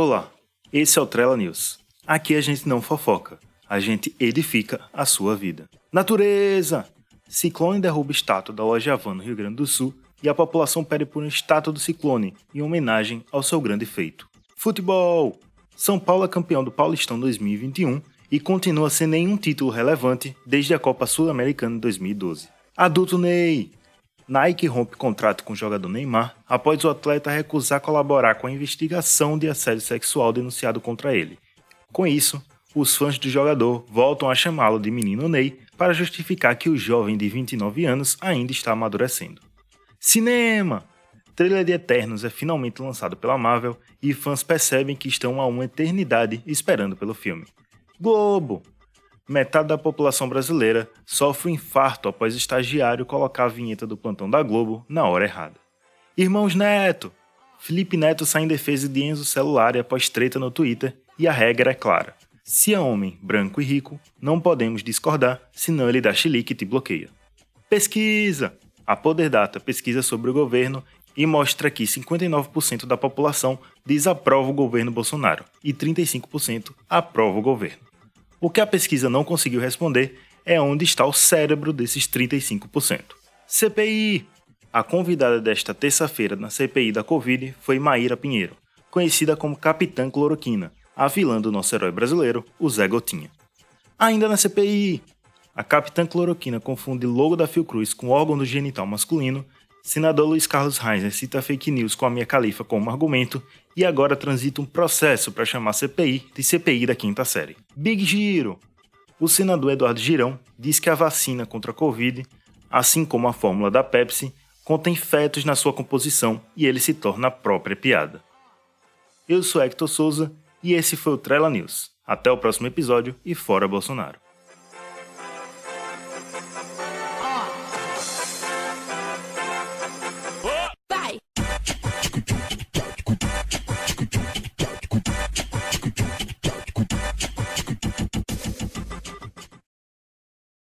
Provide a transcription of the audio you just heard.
Olá, esse é o Trela News. Aqui a gente não fofoca, a gente edifica a sua vida. Natureza! Ciclone derruba estátua da loja Havan no Rio Grande do Sul e a população pede por uma estátua do ciclone em homenagem ao seu grande feito. Futebol! São Paulo é campeão do Paulistão 2021 e continua sem nenhum título relevante desde a Copa Sul-Americana 2012. Adulto Ney! Nike rompe contrato com o jogador Neymar após o atleta recusar colaborar com a investigação de assédio sexual denunciado contra ele. Com isso, os fãs do jogador voltam a chamá-lo de Menino Ney para justificar que o jovem de 29 anos ainda está amadurecendo. Cinema! Trailer de Eternos é finalmente lançado pela Marvel e fãs percebem que estão há uma eternidade esperando pelo filme. Globo! Metade da população brasileira sofre um infarto após estagiário colocar a vinheta do plantão da Globo na hora errada. Irmãos Neto! Felipe Neto sai em defesa de Enzo Celular após treta no Twitter e a regra é clara. Se é homem, branco e rico, não podemos discordar, senão ele dá chilique e te bloqueia. Pesquisa! A Poder Data pesquisa sobre o governo e mostra que 59% da população desaprova o governo Bolsonaro e 35% aprova o governo. O que a pesquisa não conseguiu responder é onde está o cérebro desses 35%. CPI! A convidada desta terça-feira na CPI da Covid foi Maíra Pinheiro, conhecida como Capitã Cloroquina, a vilã do nosso herói brasileiro, o Zé Gotinha. Ainda na CPI! A Capitã Cloroquina confunde logo da Fiocruz com órgão do genital masculino Senador Luiz Carlos Reis cita fake news com a minha califa como argumento e agora transita um processo para chamar CPI de CPI da quinta série. Big Giro! O senador Eduardo Girão diz que a vacina contra a Covid, assim como a fórmula da Pepsi, contém fetos na sua composição e ele se torna a própria piada. Eu sou Hector Souza e esse foi o Trela News. Até o próximo episódio e fora Bolsonaro.